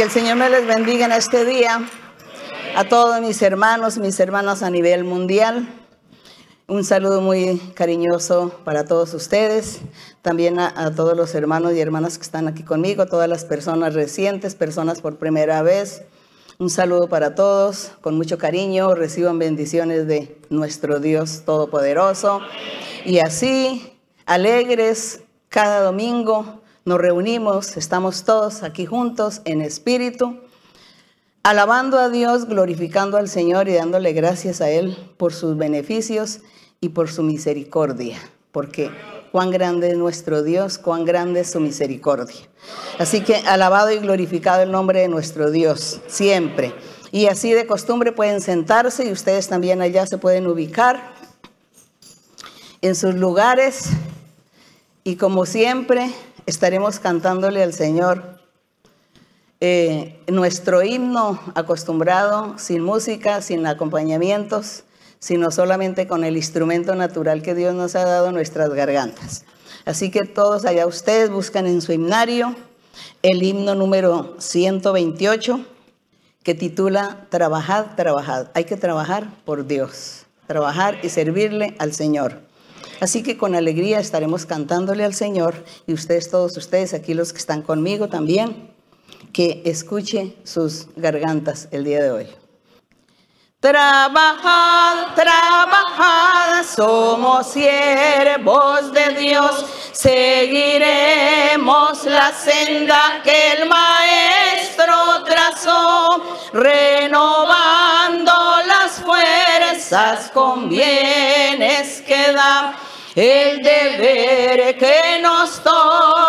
Que el Señor me les bendiga en este día. A todos mis hermanos, mis hermanas a nivel mundial. Un saludo muy cariñoso para todos ustedes. También a, a, todos los hermanos y hermanas que están aquí conmigo, todas las personas recientes, personas por primera vez. Un saludo para todos, con mucho cariño. Reciban bendiciones de nuestro Dios Todopoderoso. Y así, alegres, cada domingo nos reunimos, estamos todos aquí juntos en espíritu, alabando a Dios, glorificando al Señor y dándole gracias a Él por sus beneficios y por su misericordia, porque cuán grande es nuestro Dios, cuán grande es su misericordia. Así que alabado y glorificado el nombre de nuestro Dios, siempre. Y así de costumbre pueden sentarse y ustedes también allá se pueden ubicar en sus lugares. Y como siempre, estaremos cantándole al Señor eh, nuestro himno acostumbrado, sin música, sin acompañamientos, sino solamente con el instrumento natural que Dios nos ha dado nuestras gargantas. Así que todos allá ustedes buscan en su himnario el himno número 128 que titula Trabajad, trabajad. Hay que trabajar por Dios, trabajar y servirle al Señor. Así que con alegría estaremos cantándole al Señor y ustedes, todos ustedes, aquí los que están conmigo también, que escuche sus gargantas el día de hoy. Trabajad, trabajad, somos siervos de Dios, seguiremos la senda que el Maestro trazó, renovando las fuerzas con bienes que da el deber que nos toca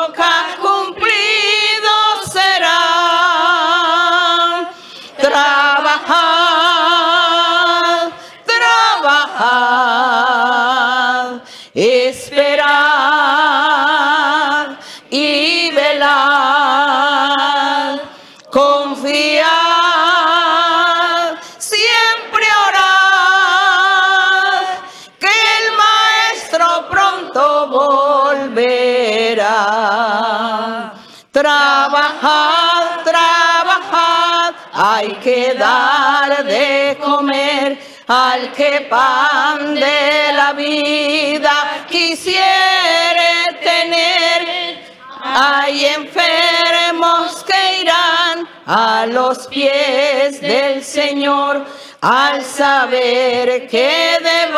que dar de comer al que pan de la vida quisiere tener. Hay enfermos que irán a los pies del Señor al saber que de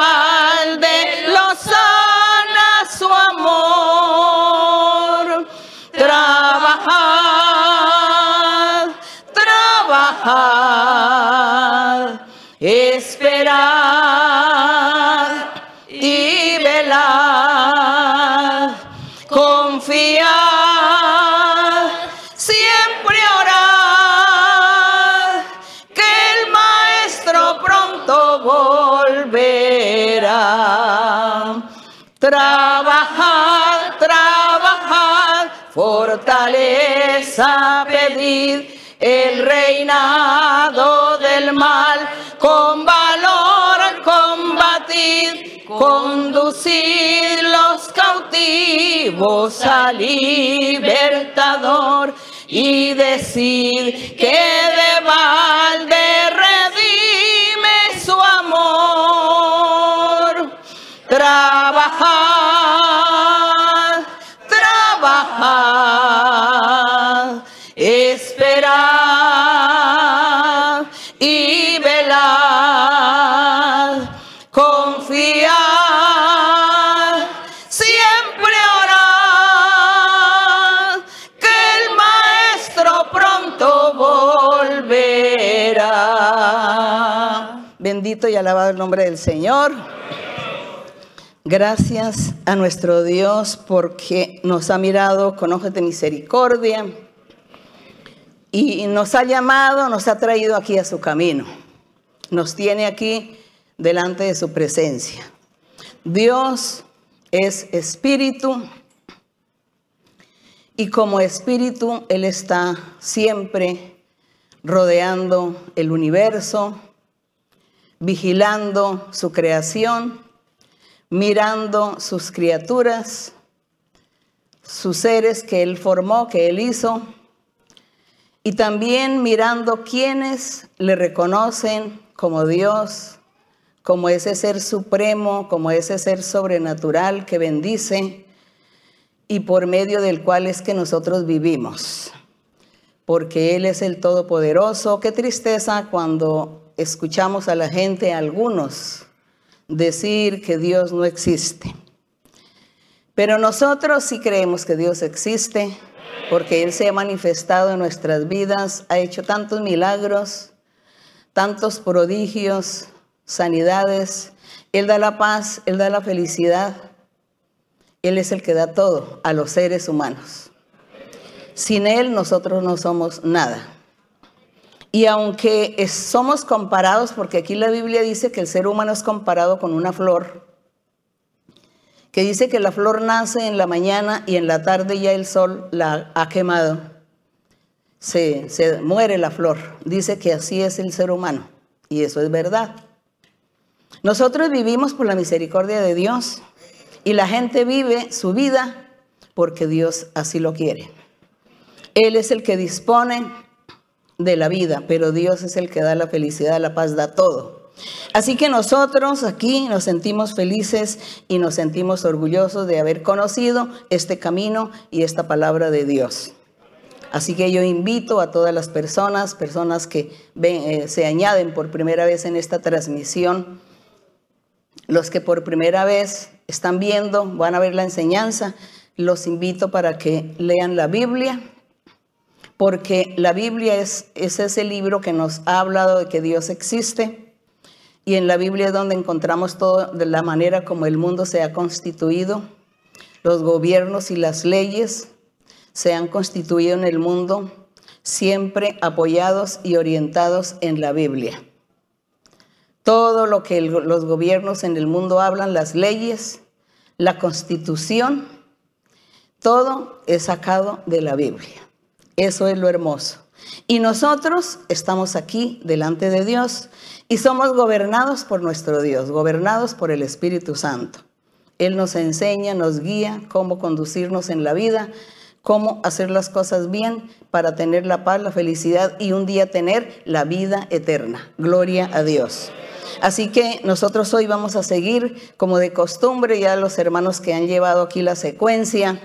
Trabajad, trabajad, fortaleza pedid, el reinado del mal, con valor combatid, conducid los cautivos al libertador y decid que de Y alabado el nombre del Señor. Gracias a nuestro Dios porque nos ha mirado con ojos de misericordia y nos ha llamado, nos ha traído aquí a su camino. Nos tiene aquí delante de su presencia. Dios es espíritu y como espíritu Él está siempre rodeando el universo, vigilando su creación, mirando sus criaturas, sus seres que Él formó, que Él hizo, y también mirando quienes le reconocen como Dios, como ese ser supremo, como ese ser sobrenatural que bendice y por medio del cual es que nosotros vivimos, porque Él es el Todopoderoso. Qué tristeza cuando escuchamos a la gente, algunos, decir que Dios no existe. Pero nosotros sí creemos que Dios existe, porque Él se ha manifestado en nuestras vidas, ha hecho tantos milagros, tantos prodigios, sanidades. Él da la paz, Él da la felicidad. Él es el que da todo a los seres humanos. Sin Él nosotros no somos nada. Y aunque somos comparados, porque aquí la Biblia dice que el ser humano es comparado con una flor, que dice que la flor nace en la mañana y en la tarde ya el sol la ha quemado. Se, muere la flor. Dice que así es el ser humano. Y eso es verdad. Nosotros vivimos por la misericordia de Dios y la gente vive su vida porque Dios así lo quiere. Él es el que dispone de la vida, pero Dios es el que da la felicidad, la paz, da todo. Así que nosotros aquí nos sentimos felices y nos sentimos orgullosos de haber conocido este camino y esta palabra de Dios. Así que yo invito a todas las personas, personas que eh, se añaden por primera vez en esta transmisión, los que por primera vez están viendo, van a ver la enseñanza, los invito para que lean la Biblia, porque la Biblia es, es ese libro que nos ha hablado de que Dios existe. Y en la Biblia es donde encontramos todo de la manera como el mundo se ha constituido. Los gobiernos y las leyes se han constituido en el mundo siempre apoyados y orientados en la Biblia. Todo lo que los gobiernos en el mundo hablan, las leyes, la constitución, todo es sacado de la Biblia. Eso es lo hermoso. Y nosotros estamos aquí delante de Dios y somos gobernados por nuestro Dios, gobernados por el Espíritu Santo. Él nos enseña, nos guía cómo conducirnos en la vida, cómo hacer las cosas bien para tener la paz, la felicidad y un día tener la vida eterna. Gloria a Dios. Así que nosotros hoy vamos a seguir, como de costumbre, ya los hermanos que han llevado aquí la secuencia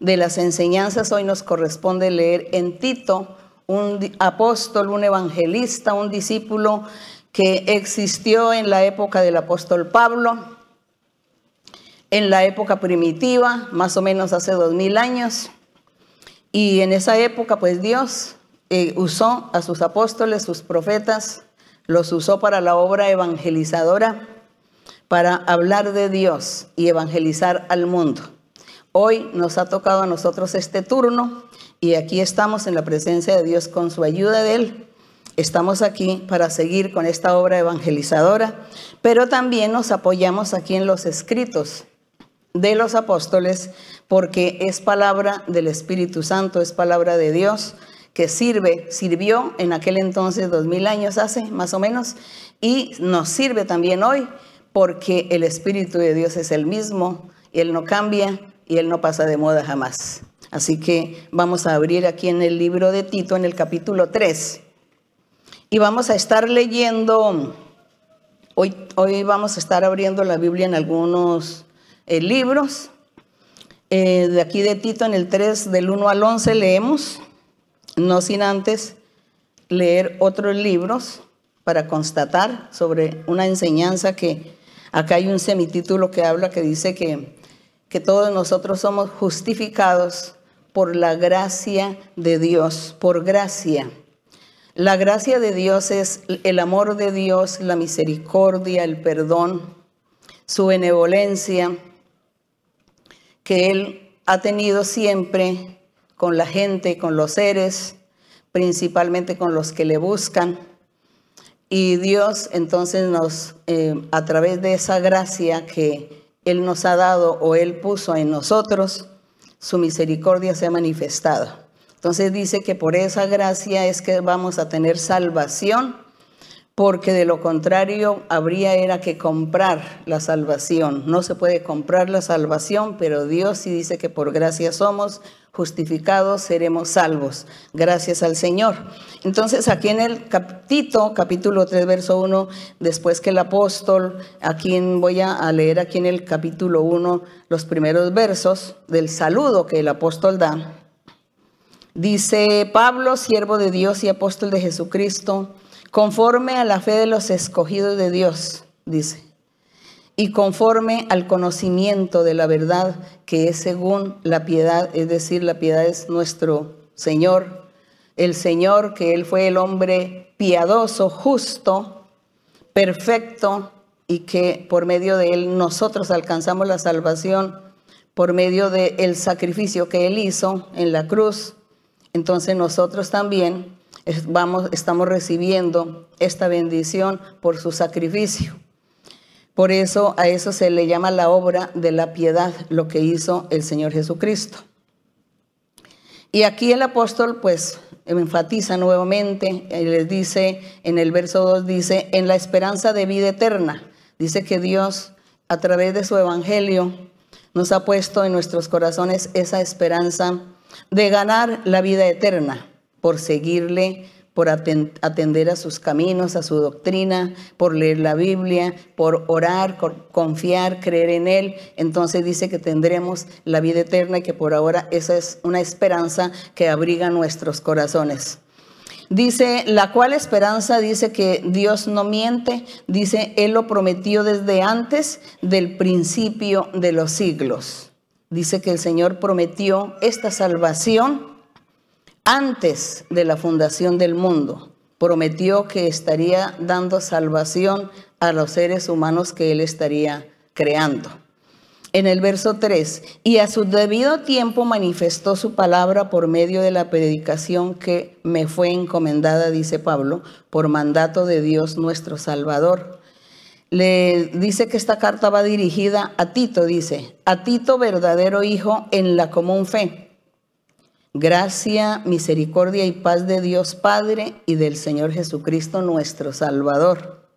de las enseñanzas, hoy nos corresponde leer en Tito, un apóstol, un evangelista, un discípulo que existió en la época del apóstol Pablo, en la época primitiva, más o menos hace dos mil años. Y en esa época, pues Dios eh, usó a sus apóstoles, sus profetas, los usó para la obra evangelizadora, para hablar de Dios y evangelizar al mundo. Hoy nos ha tocado a nosotros este turno y aquí estamos en la presencia de Dios con su ayuda de Él. Estamos aquí para seguir con esta obra evangelizadora, pero también nos apoyamos aquí en los escritos de los apóstoles porque es palabra del Espíritu Santo, es palabra de Dios que sirve, sirvió en aquel entonces, dos mil años hace más o menos, y nos sirve también hoy porque el Espíritu de Dios es el mismo, Él no cambia y Él no pasa de moda jamás. Así que vamos a abrir aquí en el libro de Tito, en el capítulo 3, y vamos a estar leyendo, hoy, hoy vamos a estar abriendo la Biblia en algunos eh, libros, eh, de aquí de Tito en el 3, del 1 al 11 leemos no sin antes leer otros libros para constatar sobre una enseñanza que acá hay un semitítulo que habla que dice que, que todos nosotros somos justificados por la gracia de Dios, por gracia. La gracia de Dios es el amor de Dios, la misericordia, el perdón, su benevolencia, que Él ha tenido siempre con la gente, con los seres, principalmente con los que le buscan. Y Dios entonces nos, eh, a través de esa gracia que Él nos ha dado o Él puso en nosotros, su misericordia se ha manifestado. Entonces dice que por esa gracia es que vamos a tener salvación porque de lo contrario habría era que comprar la salvación. No se puede comprar la salvación, pero Dios sí dice que por gracia somos justificados, seremos salvos, gracias al Señor. Entonces aquí en el capítulo, capítulo 3, verso 1, después que el apóstol, aquí voy a leer aquí en el capítulo 1 los primeros versos del saludo que el apóstol da. Dice Pablo, siervo de Dios y apóstol de Jesucristo, conforme a la fe de los escogidos de Dios, dice, y conforme al conocimiento de la verdad que es según la piedad, es decir, la piedad es nuestro Señor, el Señor que Él fue el hombre piadoso, justo, perfecto, y que por medio de Él nosotros alcanzamos la salvación, por medio del el sacrificio que Él hizo en la cruz. Entonces nosotros también vamos, estamos recibiendo esta bendición por su sacrificio. Por eso a eso se le llama la obra de la piedad, lo que hizo el Señor Jesucristo. Y aquí el apóstol pues enfatiza nuevamente, y les dice en el verso 2, dice, en la esperanza de vida eterna. Dice que Dios a través de su evangelio nos ha puesto en nuestros corazones esa esperanza de ganar la vida eterna por seguirle, por atender a sus caminos, a su doctrina, por leer la Biblia, por orar, confiar, creer en Él. Entonces dice que tendremos la vida eterna y que por ahora esa es una esperanza que abriga nuestros corazones. Dice, la cual esperanza dice que Dios no miente, dice, Él lo prometió desde antes del principio de los siglos. Dice que el Señor prometió esta salvación antes de la fundación del mundo. Prometió que estaría dando salvación a los seres humanos que él estaría creando. En el verso 3, y a su debido tiempo manifestó su palabra por medio de la predicación que me fue encomendada, dice Pablo, por mandato de Dios nuestro Salvador. Le dice que esta carta va dirigida a Tito, dice, a Tito verdadero hijo en la común fe Gracia, misericordia y paz de Dios Padre y del Señor Jesucristo nuestro Salvador.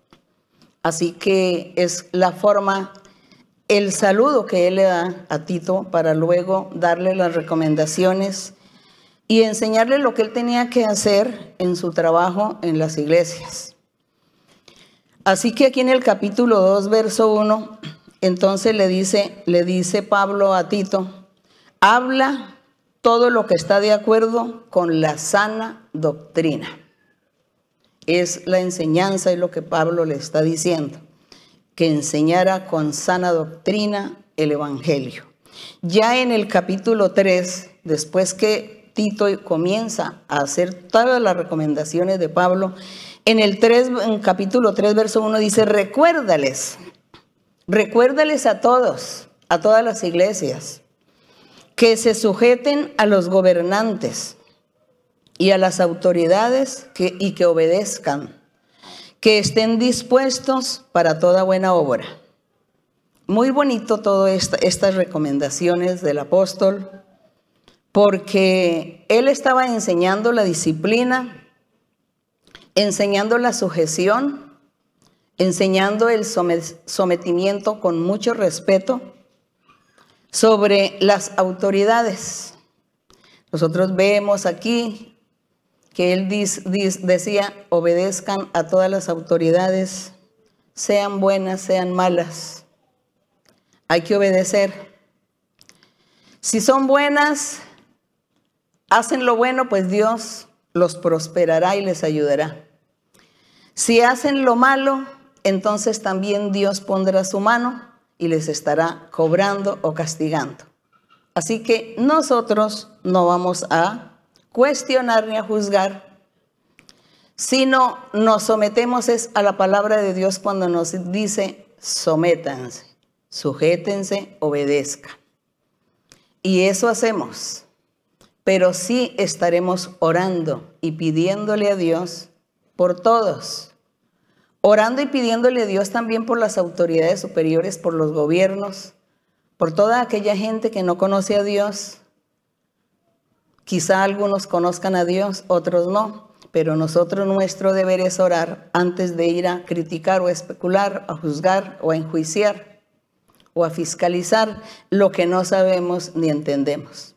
Así que es la forma, el saludo que él le da a Tito para luego darle las recomendaciones y enseñarle lo que él tenía que hacer en su trabajo en las iglesias. Así que aquí en el capítulo 2, verso 1, entonces le dice, le dice Pablo a Tito, habla todo lo que está de acuerdo con la sana doctrina. Es la enseñanza y lo que Pablo le está diciendo, que enseñara con sana doctrina el Evangelio. Ya en el capítulo 3, después que Tito comienza a hacer todas las recomendaciones de Pablo, en el 3, en capítulo 3, verso 1 dice, recuérdales, recuérdales a todos, a todas las iglesias, que se sujeten a los gobernantes y a las autoridades y que obedezcan, que estén dispuestos para toda buena obra. Muy bonito todas estas recomendaciones del apóstol, porque él estaba enseñando la disciplina, enseñando la sujeción, enseñando el sometimiento con mucho respeto sobre las autoridades. Nosotros vemos aquí que él decía, obedezcan a todas las autoridades, sean buenas, sean malas. Hay que obedecer. Si son buenas, hacen lo bueno, pues Dios los prosperará y les ayudará. Si hacen lo malo, entonces también Dios pondrá su mano y les estará cobrando o castigando. Así que nosotros no vamos a cuestionar ni a juzgar, sino nos sometemos a la palabra de Dios cuando nos dice sométanse, sujétense, obedezcan. Y eso hacemos, pero sí estaremos orando y pidiéndole a Dios por todos orando y pidiéndole a Dios también por las autoridades superiores, por los gobiernos, por toda aquella gente que no conoce a Dios. Quizá algunos conozcan a Dios, otros no, pero nosotros nuestro deber es orar antes de ir a criticar o a especular, a juzgar o a enjuiciar o a fiscalizar lo que no sabemos ni entendemos.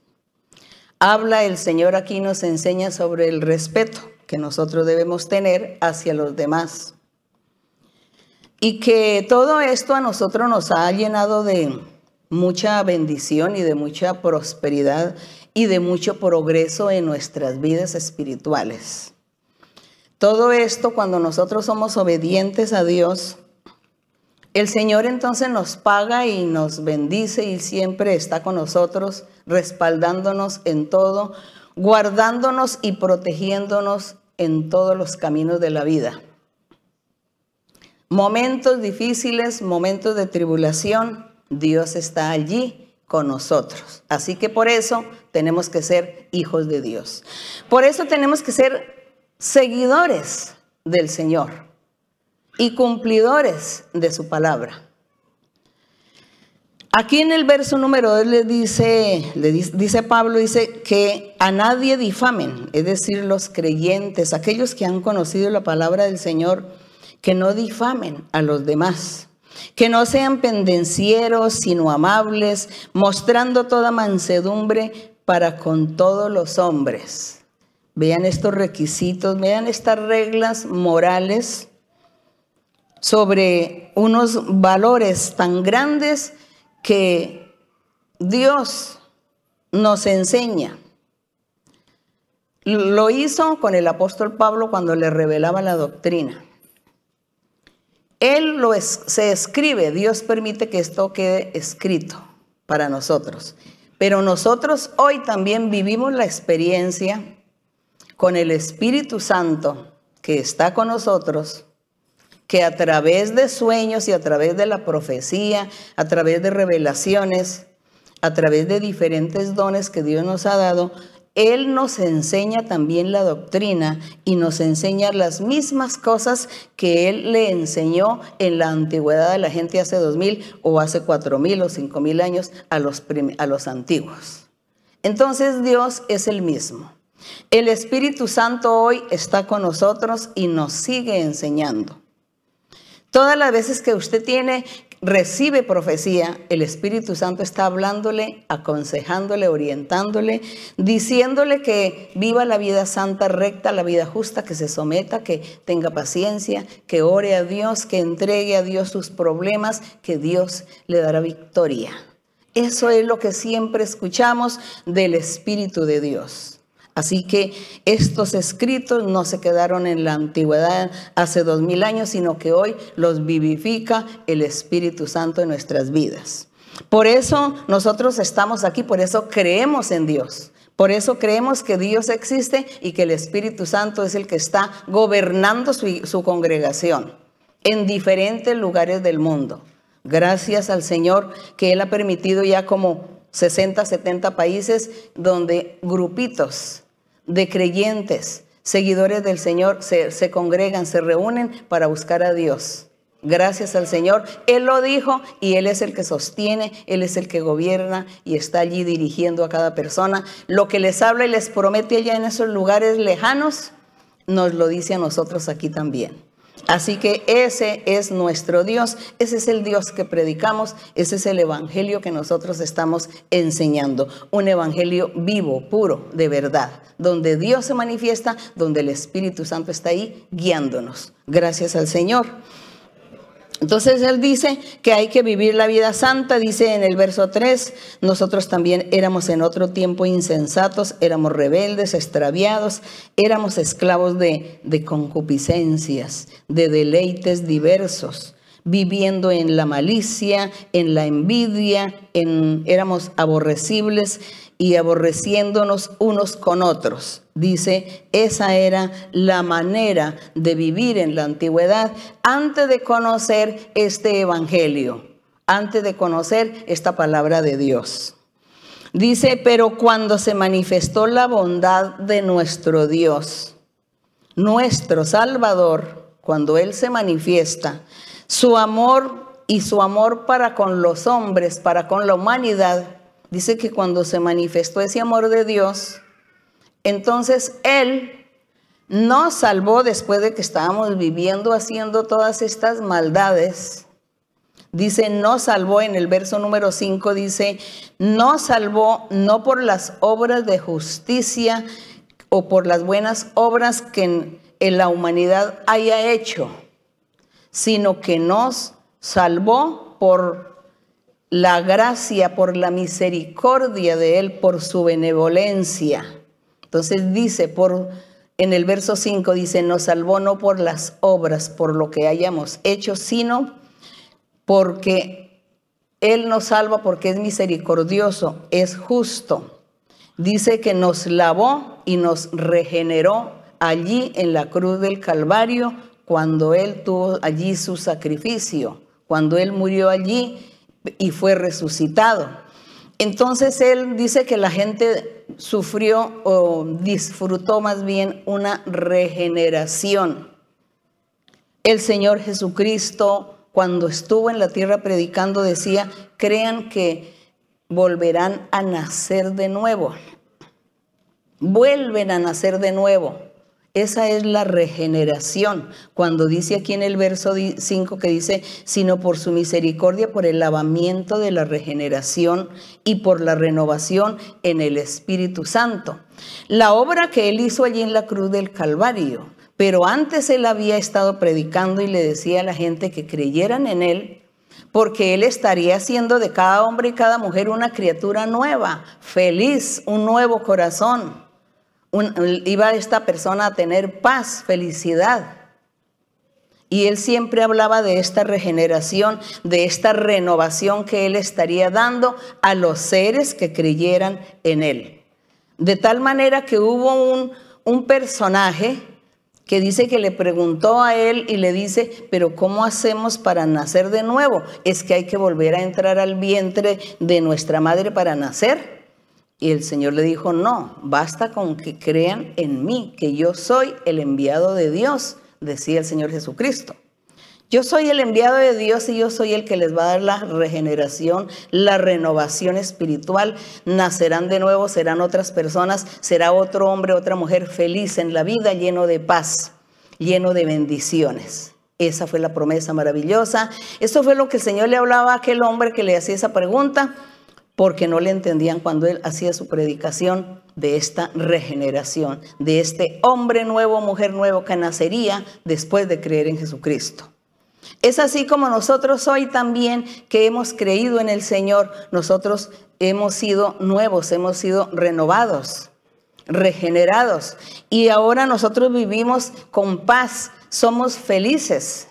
Habla el Señor aquí, nos enseña sobre el respeto que nosotros debemos tener hacia los demás. Y que todo esto a nosotros nos ha llenado de mucha bendición y de mucha prosperidad y de mucho progreso en nuestras vidas espirituales. Todo esto cuando nosotros somos obedientes a Dios, el Señor entonces nos paga y nos bendice y siempre está con nosotros, respaldándonos en todo, guardándonos y protegiéndonos en todos los caminos de la vida. Momentos difíciles, momentos de tribulación, Dios está allí con nosotros. Así que por eso tenemos que ser hijos de Dios. Por eso tenemos que ser seguidores del Señor y cumplidores de su palabra. Aquí en el verso número 2 le dice, le dice Pablo, dice que a nadie difamen, es decir, los creyentes, aquellos que han conocido la palabra del Señor, que no difamen a los demás, que no sean pendencieros, sino amables, mostrando toda mansedumbre para con todos los hombres Vean estos requisitos, vean estas reglas morales sobre unos valores tan grandes que Dios nos enseña. Lo hizo con el apóstol Pablo cuando le revelaba la doctrina. Él lo se escribe, Dios permite que esto quede escrito para nosotros. Pero nosotros hoy también vivimos la experiencia con el Espíritu Santo que está con nosotros, que a través de sueños y a través de la profecía, a través de revelaciones, a través de diferentes dones que Dios nos ha dado, Él nos enseña también la doctrina y nos enseña las mismas cosas que Él le enseñó en la antigüedad de la gente hace dos mil o hace cuatro mil o cinco mil años a los, a los antiguos. Entonces Dios es el mismo. El Espíritu Santo hoy está con nosotros y nos sigue enseñando. Todas las veces que usted tiene, recibe profecía, el Espíritu Santo está hablándole, aconsejándole, orientándole, diciéndole que viva la vida santa, recta, la vida justa, que se someta, que tenga paciencia, que ore a Dios, que entregue a Dios sus problemas, que Dios le dará victoria. Eso es lo que siempre escuchamos del Espíritu de Dios. Así que estos escritos no se quedaron en la antigüedad hace dos mil años, sino que hoy los vivifica el Espíritu Santo en nuestras vidas. Por eso nosotros estamos aquí, por eso creemos en Dios. Por eso creemos que Dios existe y que el Espíritu Santo es el que está gobernando su, congregación en diferentes lugares del mundo. Gracias al Señor que Él ha permitido ya como 60, 70 países donde grupitos de creyentes, seguidores del Señor, se, congregan, se reúnen para buscar a Dios. Gracias al Señor. Él lo dijo y Él es el que sostiene, Él es el que gobierna y está allí dirigiendo a cada persona. Lo que les habla y les promete allá en esos lugares lejanos, nos lo dice a nosotros aquí también. Así que ese es nuestro Dios, ese es el Dios que predicamos, ese es el Evangelio que nosotros estamos enseñando. Un Evangelio vivo, puro, de verdad, donde Dios se manifiesta, donde el Espíritu Santo está ahí guiándonos. Gracias al Señor. Entonces él dice que hay que vivir la vida santa, dice en el verso 3, nosotros también éramos en otro tiempo insensatos, éramos rebeldes, extraviados, éramos esclavos de, de concupiscencias, de deleites diversos viviendo en la malicia, en la envidia, en, éramos aborrecibles y aborreciéndonos unos con otros. Dice, esa era la manera de vivir en la antigüedad antes de conocer este Evangelio, antes de conocer esta palabra de Dios. Dice, pero cuando se manifestó la bondad de nuestro Dios, nuestro Salvador, cuando Él se manifiesta, su amor y su amor para con los hombres, para con la humanidad, dice que cuando se manifestó ese amor de Dios, entonces Él nos salvó después de que estábamos viviendo haciendo todas estas maldades. Dice, nos salvó en el verso número 5, dice, nos salvó no por las obras de justicia o por las buenas obras que en, la humanidad haya hecho, sino que nos salvó por la gracia, por la misericordia de Él, por su benevolencia. Entonces dice, por, en el verso 5 dice, nos salvó no por las obras, por lo que hayamos hecho, sino porque Él nos salva porque es misericordioso, es justo. Dice que nos lavó y nos regeneró allí en la cruz del Calvario cuando Él tuvo allí su sacrificio, cuando Él murió allí y fue resucitado. Entonces Él dice que la gente sufrió o disfrutó más bien una regeneración. El Señor Jesucristo cuando estuvo en la tierra predicando decía, crean que volverán a nacer de nuevo. Vuelven a nacer de nuevo. Esa es la regeneración. Cuando dice aquí en el verso 5 que dice, sino por su misericordia, por el lavamiento de la regeneración y por la renovación en el Espíritu Santo. La obra que él hizo allí en la cruz del Calvario pero antes él había estado predicando y le decía a la gente que creyeran en él, porque él estaría haciendo de cada hombre y cada mujer una criatura nueva, feliz, un nuevo corazón. Iba esta persona a tener paz, felicidad. Y él siempre hablaba de esta regeneración, de esta renovación que él estaría dando a los seres que creyeran en él. De tal manera que hubo un, un personaje que dice que le preguntó a él y le dice, pero ¿cómo hacemos para nacer de nuevo? Es que hay que volver a entrar al vientre de nuestra madre para nacer. Y el Señor le dijo, no, basta con que crean en mí, que yo soy el enviado de Dios, decía el Señor Jesucristo. Yo soy el enviado de Dios y yo soy el que les va a dar la regeneración, la renovación espiritual. Nacerán de nuevo, serán otras personas, será otro hombre, otra mujer feliz en la vida, lleno de paz, lleno de bendiciones. Esa fue la promesa maravillosa. Eso fue lo que el Señor le hablaba a aquel hombre que le hacía esa pregunta, porque no le entendían cuando él hacía su predicación de esta regeneración, de este hombre nuevo, mujer nuevo que nacería después de creer en Jesucristo. Es así como nosotros hoy también que hemos creído en el Señor, nosotros hemos sido nuevos, hemos sido renovados, regenerados. Y ahora nosotros vivimos con paz, somos felices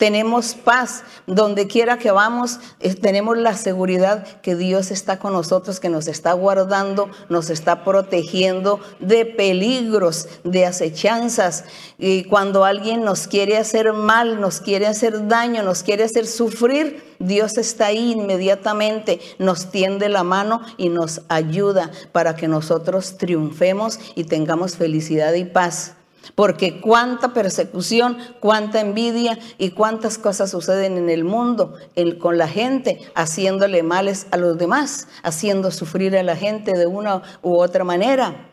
tenemos paz. Donde quiera que vamos, tenemos la seguridad que Dios está con nosotros, que nos está guardando, nos está protegiendo de peligros, de acechanzas. Y cuando alguien nos quiere hacer mal, nos quiere hacer daño, nos quiere hacer sufrir, Dios está ahí inmediatamente, nos tiende la mano y nos ayuda para que nosotros triunfemos y tengamos felicidad y paz. Porque cuánta persecución, cuánta envidia y cuántas cosas suceden en el mundo con la gente haciéndole males a los demás, haciendo sufrir a la gente de una u otra manera.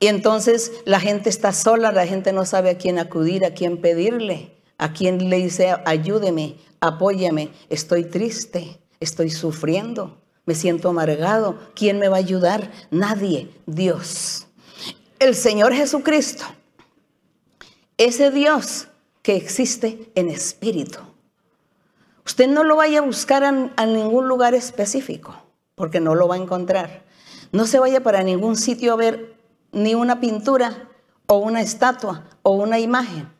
Y entonces la gente está sola, la gente no sabe a quién acudir, a quién pedirle, a quién le dice, ayúdeme, apóyame, estoy triste, estoy sufriendo, me siento amargado, ¿quién me va a ayudar? Nadie, Dios. El Señor Jesucristo ese Dios que existe en espíritu. Usted no lo vaya a buscar a, ningún lugar específico, porque no lo va a encontrar. No se vaya para ningún sitio a ver ni una pintura o una estatua o una imagen.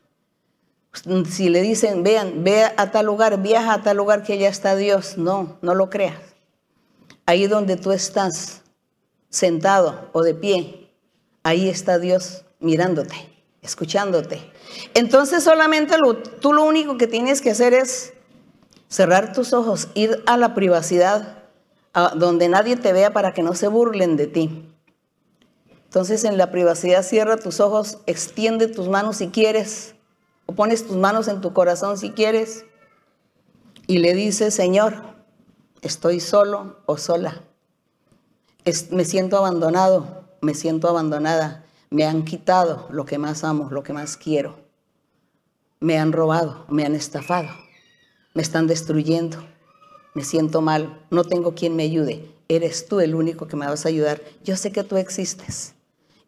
Si le dicen, vean, ve a tal lugar, viaja a tal lugar que ya está Dios, no, no lo creas. Ahí donde tú estás, sentado o de pie, ahí está Dios mirándote escuchándote. Entonces solamente tú lo único que tienes que hacer es cerrar tus ojos, ir a la privacidad, donde nadie te vea para que no se burlen de ti. Entonces en la privacidad cierra tus ojos, extiende tus manos si quieres, o pones tus manos en tu corazón si quieres, y le dices, Señor, estoy solo o sola. me siento abandonado, me siento abandonada Me han quitado lo que más amo, lo que más quiero. Me han robado, me han estafado, me están destruyendo. Me siento mal, no tengo quien me ayude. Eres tú el único que me vas a ayudar. Yo sé que tú existes.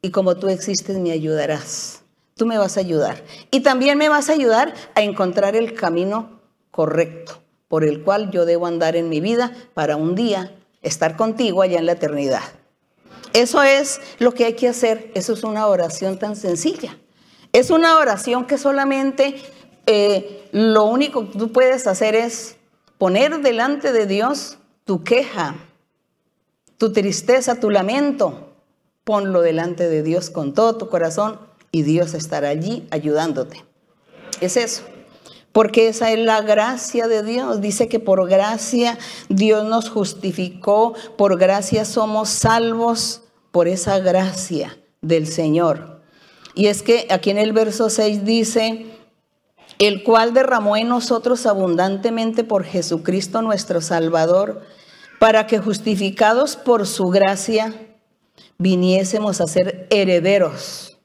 Y como tú existes, me ayudarás. Tú me vas a ayudar. Y también me vas a ayudar a encontrar el camino correcto por el cual yo debo andar en mi vida para un día estar contigo allá en la eternidad. Eso es lo que hay que hacer. Eso es una oración tan sencilla. Es una oración que solamente eh, lo único que tú puedes hacer es poner delante de Dios tu queja, tu tristeza, tu lamento. Ponlo delante de Dios con todo tu corazón y Dios estará allí ayudándote. Es eso. Porque esa es la gracia de Dios. Dice que por gracia Dios nos justificó, por gracia somos salvos, por esa gracia del Señor. Y es que aquí en el verso 6 dice, el cual derramó en nosotros abundantemente por Jesucristo nuestro Salvador, para que justificados por su gracia viniésemos a ser herederos,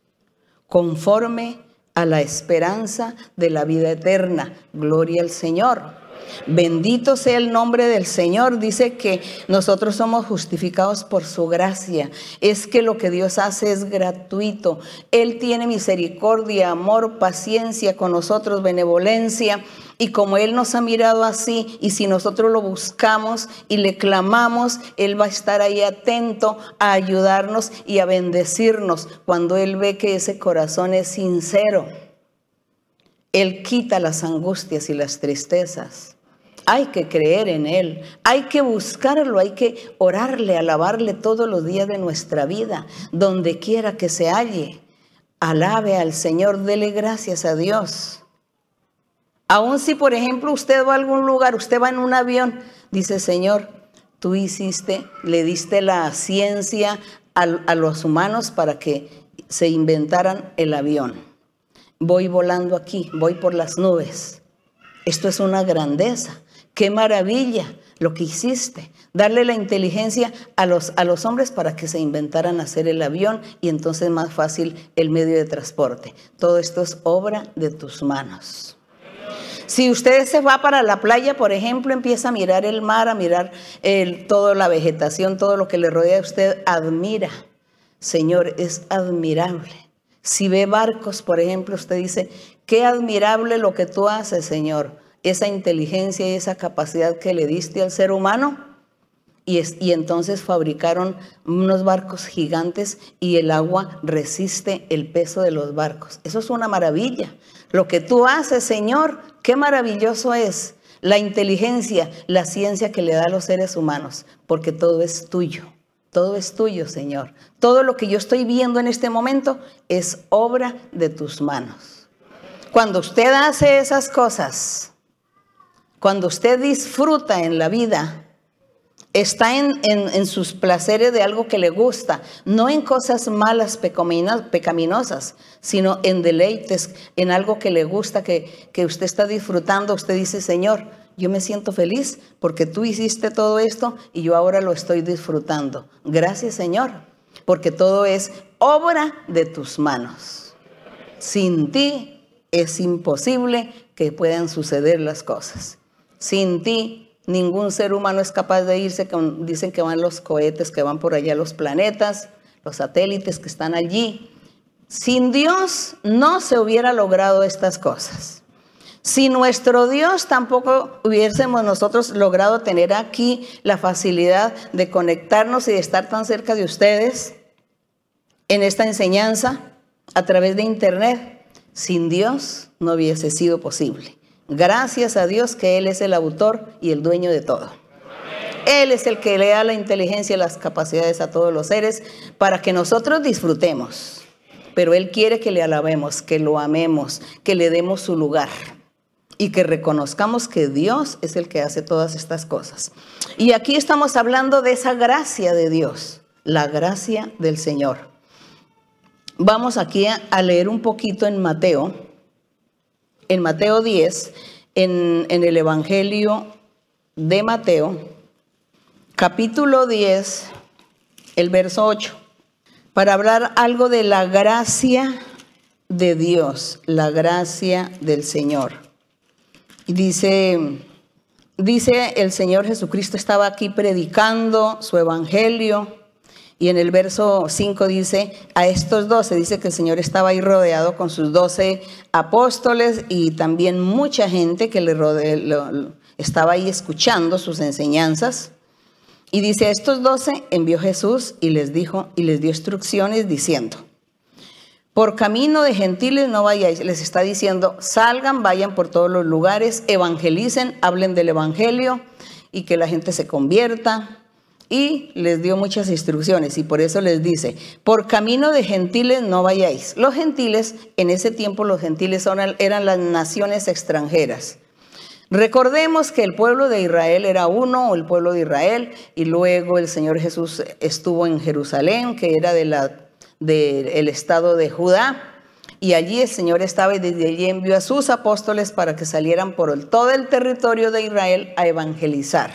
conforme a la esperanza de la vida eterna. Gloria al Señor. Bendito sea el nombre del Señor. Dice que nosotros somos justificados por su gracia. Es que lo que Dios hace es gratuito. Él tiene misericordia, amor, paciencia con nosotros, benevolencia. Y como Él nos ha mirado así, y si nosotros lo buscamos y le clamamos, Él va a estar ahí atento a ayudarnos y a bendecirnos cuando Él ve que ese corazón es sincero. Él quita las angustias y las tristezas. Hay que creer en Él, hay que buscarlo, hay que orarle, alabarle todos los días de nuestra vida, donde quiera que se halle. Alabe al Señor, dele gracias a Dios. Aun si, por ejemplo, usted va a algún lugar, usted va en un avión, dice, Señor, tú hiciste, le diste la ciencia a, a los humanos para que se inventaran el avión. Voy volando aquí, voy por las nubes. Esto es una grandeza. Qué maravilla lo que hiciste. Darle la inteligencia a los, a los hombres para que se inventaran hacer el avión y entonces más fácil el medio de transporte. Todo esto es obra de tus manos. Si usted se va para la playa, por ejemplo, empieza a mirar el mar, a mirar toda la vegetación, todo lo que le rodea, usted admira. Señor, es admirable. Si ve barcos, por ejemplo, usted dice, qué admirable lo que tú haces, Señor esa inteligencia y esa capacidad que le diste al ser humano. Y, y, entonces fabricaron unos barcos gigantes y el agua resiste el peso de los barcos. Eso es una maravilla. Lo que tú haces, Señor, qué maravilloso es la inteligencia, la ciencia que le da a los seres humanos, porque todo es tuyo. Todo es tuyo, Señor. Todo lo que yo estoy viendo en este momento es obra de tus manos. Cuando usted hace esas cosas, cuando usted disfruta en la vida, está en, sus placeres de algo que le gusta, no en cosas malas, pecaminosas, sino en deleites, en algo que le gusta, que, que usted está disfrutando. Usted dice, Señor, yo me siento feliz porque tú hiciste todo esto y yo ahora lo estoy disfrutando. Gracias, Señor, porque todo es obra de tus manos. Sin ti es imposible que puedan suceder las cosas. Sin ti, ningún ser humano es capaz de irse. dicen que van los cohetes, que van por allá los planetas, los satélites que están allí. Sin Dios no se hubiera logrado estas cosas. Si nuestro Dios tampoco hubiésemos nosotros logrado tener aquí la facilidad de conectarnos y de estar tan cerca de ustedes en esta enseñanza a través de Internet, sin Dios no hubiese sido posible. Gracias a Dios que Él es el autor y el dueño de todo. Él es el que le da la inteligencia y las capacidades a todos los seres para que nosotros disfrutemos. Pero Él quiere que le alabemos, que lo amemos, que le demos su lugar y que reconozcamos que Dios es el que hace todas estas cosas. Y aquí estamos hablando de esa gracia de Dios, la gracia del Señor. Vamos aquí a leer un poquito en Mateo en Mateo 10, en, el Evangelio de Mateo, capítulo 10, el verso 8. para hablar algo de la gracia de Dios, la gracia del Señor. Dice, dice el Señor Jesucristo estaba aquí predicando su evangelio y en el verso 5 dice, a estos doce, dice que el Señor estaba ahí rodeado con sus doce apóstoles y también mucha gente que le estaba ahí escuchando sus enseñanzas. Y dice, a estos doce envió Jesús y les dijo, y les dio instrucciones diciendo, por camino de gentiles no vayáis, les está diciendo, salgan, vayan por todos los lugares, evangelicen, hablen del evangelio y que la gente se convierta, y les dio muchas instrucciones y por eso les dice, por camino de gentiles no vayáis. Los gentiles, en ese tiempo los gentiles eran las naciones extranjeras. Recordemos que el pueblo de Israel era uno, el pueblo de Israel, y luego el Señor Jesús estuvo en Jerusalén, que era de el estado de Judá, y allí el Señor estaba y desde allí envió a sus apóstoles para que salieran por todo el territorio de Israel a evangelizar.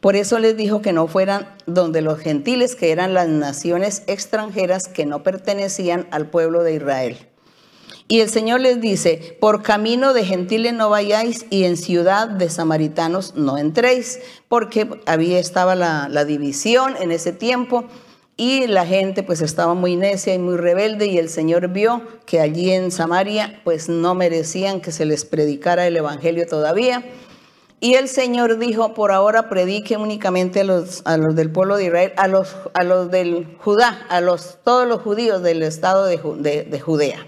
Por eso les dijo que no fueran donde los gentiles, que eran las naciones extranjeras que no pertenecían al pueblo de Israel. Y el Señor les dice, por camino de gentiles no vayáis y en ciudad de samaritanos no entréis, porque había estaba la, la división en ese tiempo y la gente pues estaba muy necia y muy rebelde y el Señor vio que allí en Samaria pues no merecían que se les predicara el Evangelio todavía y el Señor dijo, por ahora predique únicamente a los, a los del pueblo de Israel, a los, a los del Judá, a los, todos los judíos del estado de, de Judea.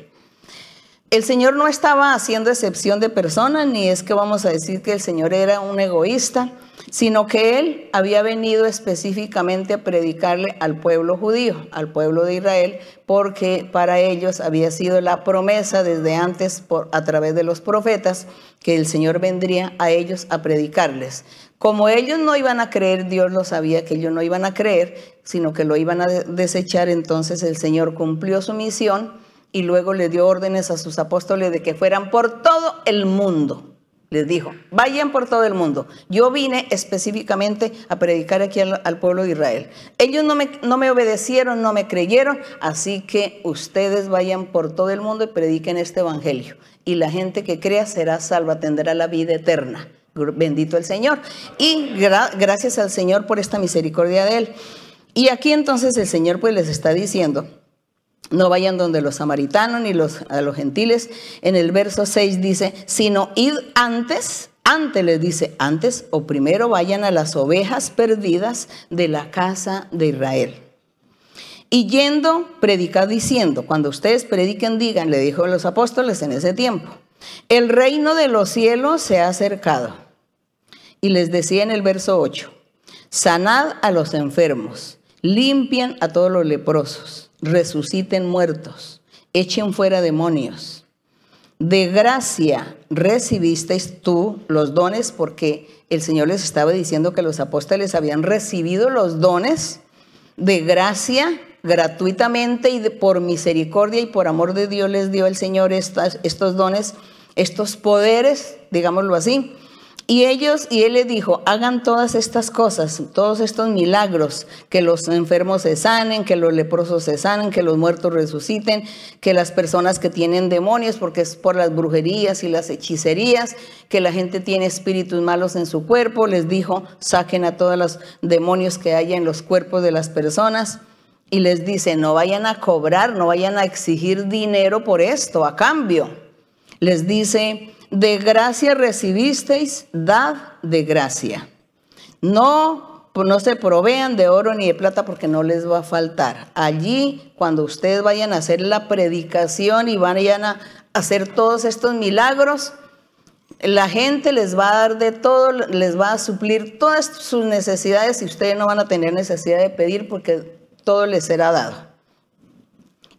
El Señor no estaba haciendo excepción de personas, ni es que vamos a decir que el Señor era un egoísta sino que él había venido específicamente a predicarle al pueblo judío, al pueblo de Israel, porque para ellos había sido la promesa desde antes por, a través de los profetas que el Señor vendría a ellos a predicarles. Como ellos no iban a creer, Dios lo sabía que ellos no iban a creer, sino que lo iban a desechar, entonces el Señor cumplió su misión y luego le dio órdenes a sus apóstoles de que fueran por todo el mundo les dijo, vayan por todo el mundo. Yo vine específicamente a predicar aquí al, pueblo de Israel. Ellos no me, no me, obedecieron, no me creyeron, así que ustedes vayan por todo el mundo y prediquen este evangelio. Y la gente que crea será salva, tendrá la vida eterna. Bendito el Señor. Y gracias al Señor por esta misericordia de Él. Y aquí entonces el Señor pues les está diciendo, no vayan donde los samaritanos ni los, a los gentiles. En el verso 6 dice, sino id antes, antes les dice, antes o primero vayan a las ovejas perdidas de la casa de Israel. Y yendo, predicad diciendo, cuando ustedes prediquen, digan, le dijo a los apóstoles en ese tiempo, el reino de los cielos se ha acercado. Y les decía en el verso 8, sanad a los enfermos, limpian a todos los leprosos resuciten muertos, echen fuera demonios. De gracia recibisteis tú los dones porque el Señor les estaba diciendo que los apóstoles habían recibido los dones de gracia gratuitamente y por misericordia y por amor de Dios les dio el Señor estos dones, estos poderes, digámoslo así, y ellos, y él le dijo, hagan todas estas cosas, todos estos milagros, que los enfermos se sanen, que los leprosos se sanen, que los muertos resuciten, que las personas que tienen demonios, porque es por las brujerías y las hechicerías, que la gente tiene espíritus malos en su cuerpo, les dijo, saquen a todos los demonios que haya en los cuerpos de las personas. Y les dice, no vayan a cobrar, no vayan a exigir dinero por esto, a cambio. Les dice, de gracia recibisteis, dad de gracia. No, no se provean de oro ni de plata porque no les va a faltar. Allí, cuando ustedes vayan a hacer la predicación y vayan a hacer todos estos milagros, la gente les va a dar de todo, les va a suplir todas sus necesidades y ustedes no van a tener necesidad de pedir porque todo les será dado.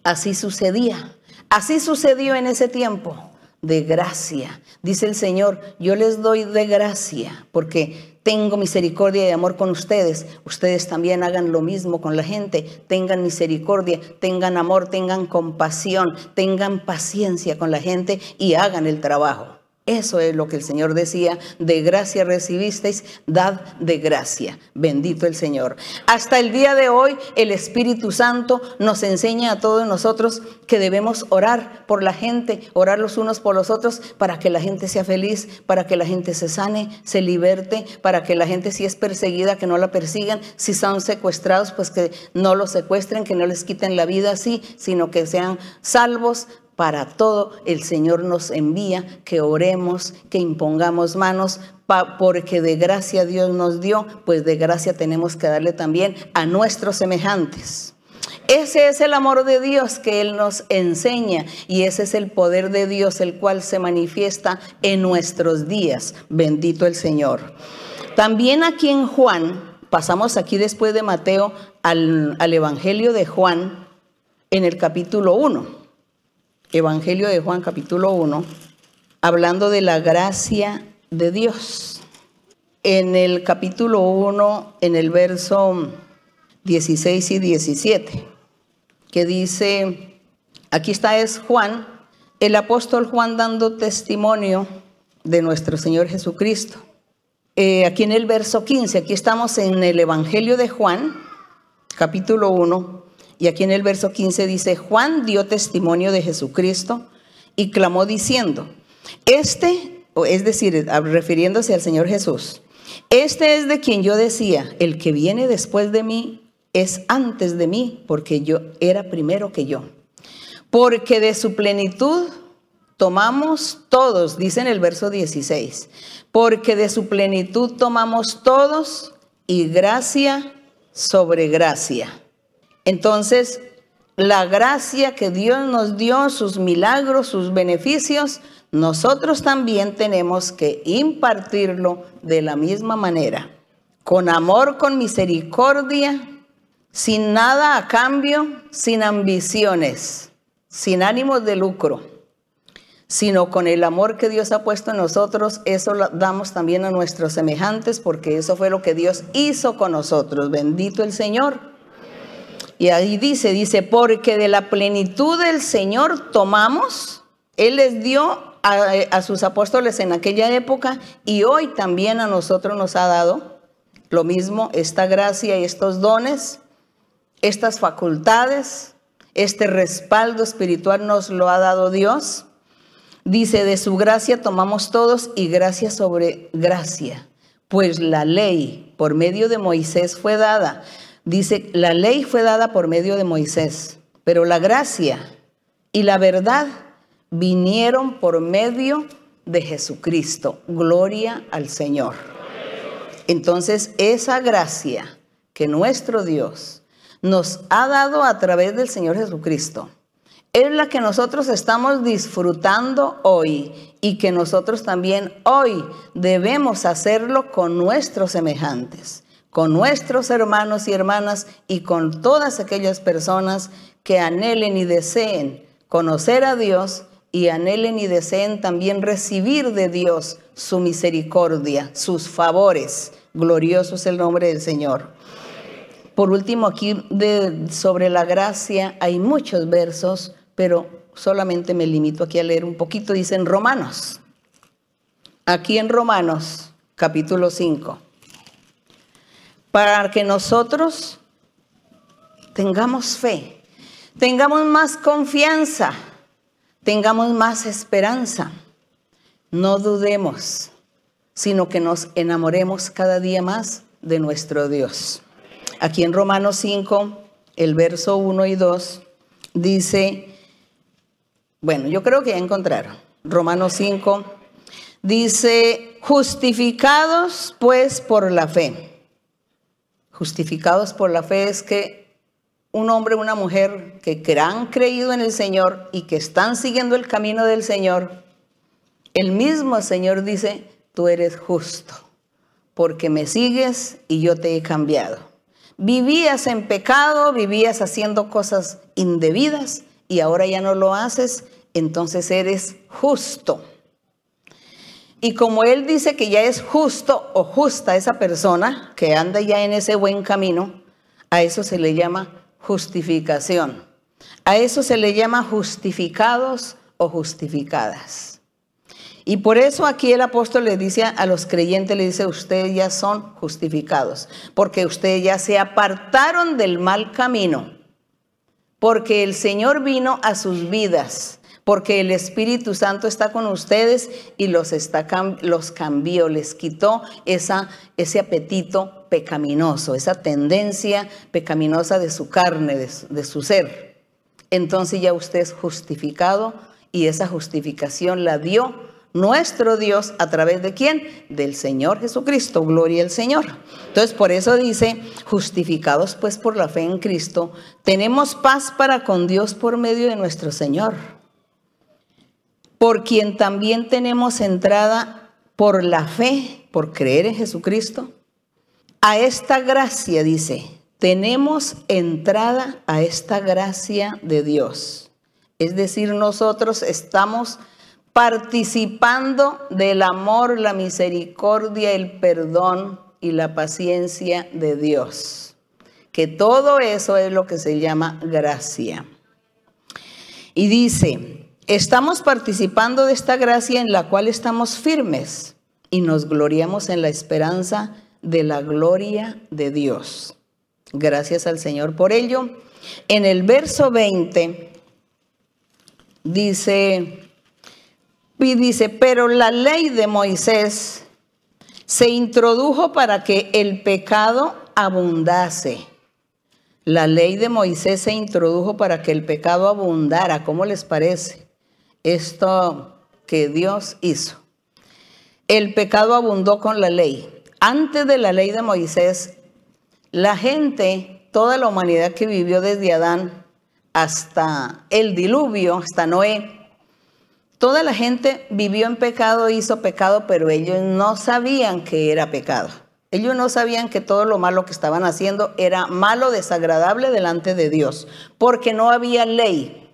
Así sucedía. Así sucedió en ese tiempo de gracia. Dice el Señor, yo les doy de gracia porque tengo misericordia y amor con ustedes. Ustedes también hagan lo mismo con la gente. Tengan misericordia, tengan amor, tengan compasión, tengan paciencia con la gente y hagan el trabajo. Eso es lo que el Señor decía, de gracia recibisteis, dad de gracia. Bendito el Señor. Hasta el día de hoy el Espíritu Santo nos enseña a todos nosotros que debemos orar por la gente, orar los unos por los otros para que la gente sea feliz, para que la gente se sane, se liberte, para que la gente si es perseguida, que no la persigan, si son secuestrados, pues que no los secuestren, que no les quiten la vida así, sino que sean salvos, para todo el Señor nos envía que oremos, que impongamos manos, porque de gracia Dios nos dio, pues de gracia tenemos que darle también a nuestros semejantes. Ese es el amor de Dios que Él nos enseña y ese es el poder de Dios el cual se manifiesta en nuestros días. Bendito el Señor. También aquí en Juan, pasamos aquí después de Mateo al, al Evangelio de Juan en el capítulo 1. Evangelio de Juan capítulo 1, hablando de la gracia de Dios. En el capítulo 1, en el verso 16 y 17, que dice, aquí está es Juan, el apóstol Juan dando testimonio de nuestro Señor Jesucristo. Eh, aquí en el verso 15, aquí estamos en el Evangelio de Juan, capítulo 1, y aquí en el verso 15 dice, Juan dio testimonio de Jesucristo y clamó diciendo, este, es decir, refiriéndose al Señor Jesús, este es de quien yo decía, el que viene después de mí es antes de mí, porque yo era primero que yo. Porque de su plenitud tomamos todos, dice en el verso 16, porque de su plenitud tomamos todos y gracia sobre gracia. Entonces, la gracia que Dios nos dio, sus milagros, sus beneficios, nosotros también tenemos que impartirlo de la misma manera, con amor, con misericordia, sin nada a cambio, sin ambiciones, sin ánimos de lucro, sino con el amor que Dios ha puesto en nosotros, eso lo damos también a nuestros semejantes, porque eso fue lo que Dios hizo con nosotros. Bendito el Señor. Y ahí dice, dice, porque de la plenitud del Señor tomamos, Él les dio a, sus apóstoles en aquella época y hoy también a nosotros nos ha dado lo mismo, esta gracia y estos dones, estas facultades, este respaldo espiritual nos lo ha dado Dios. Dice, de su gracia tomamos todos y gracia sobre gracia, pues la ley por medio de Moisés fue dada Dice, la ley fue dada por medio de Moisés, pero la gracia y la verdad vinieron por medio de Jesucristo. Gloria al Señor. Entonces, esa gracia que nuestro Dios nos ha dado a través del Señor Jesucristo, es la que nosotros estamos disfrutando hoy y que nosotros también hoy debemos hacerlo con nuestros semejantes con nuestros hermanos y hermanas y con todas aquellas personas que anhelen y deseen conocer a Dios y anhelen y deseen también recibir de Dios su misericordia, sus favores. Glorioso es el nombre del Señor. Por último, aquí sobre la gracia hay muchos versos, pero solamente me limito aquí a leer un poquito. Dice en Romanos, aquí en Romanos capítulo 5 para que nosotros tengamos fe, tengamos más confianza, tengamos más esperanza. No dudemos, sino que nos enamoremos cada día más de nuestro Dios. Aquí en Romanos 5, el verso 1 y 2, dice, bueno, yo creo que ya encontraron. Romanos 5 dice, justificados pues por la fe justificados por la fe es que un hombre o una mujer que han creído en el Señor y que están siguiendo el camino del Señor, el mismo Señor dice, tú eres justo, porque me sigues y yo te he cambiado. Vivías en pecado, vivías haciendo cosas indebidas y ahora ya no lo haces, entonces eres justo. Y como Él dice que ya es justo o justa esa persona que anda ya en ese buen camino, a eso se le llama justificación. A eso se le llama justificados o justificadas. Y por eso aquí el apóstol le dice a los creyentes, le dice, ustedes ya son justificados, porque ustedes ya se apartaron del mal camino, porque el Señor vino a sus vidas, porque el Espíritu Santo está con ustedes y los, está, los cambió, les quitó esa, ese apetito pecaminoso, esa tendencia pecaminosa de su carne, de, de su ser. Entonces ya usted es justificado y esa justificación la dio nuestro Dios a través de quién? Del Señor Jesucristo, gloria al Señor. Entonces, por eso dice, justificados pues por la fe en Cristo, tenemos paz para con Dios por medio de nuestro Señor, por quien también tenemos entrada por la fe, por creer en Jesucristo. A esta gracia, dice, tenemos entrada a esta gracia de Dios. Es decir, nosotros estamos participando del amor, la misericordia, el perdón y la paciencia de Dios. Que todo eso es lo que se llama gracia. Y dice, estamos participando de esta gracia en la cual estamos firmes y nos gloriamos en la esperanza de la gloria de Dios. Gracias al Señor por ello. En el verso 20 dice, y dice, pero la ley de Moisés se introdujo para que el pecado abundase. La ley de Moisés se introdujo para que el pecado abundara. ¿Cómo les parece esto que Dios hizo? El pecado abundó con la ley. Antes de la ley de Moisés, la gente, toda la humanidad que vivió desde Adán hasta el diluvio, hasta Noé, Toda la gente vivió en pecado, hizo pecado, pero ellos no sabían que era pecado. Ellos no sabían que todo lo malo que estaban haciendo era malo, desagradable delante de Dios, porque no había ley.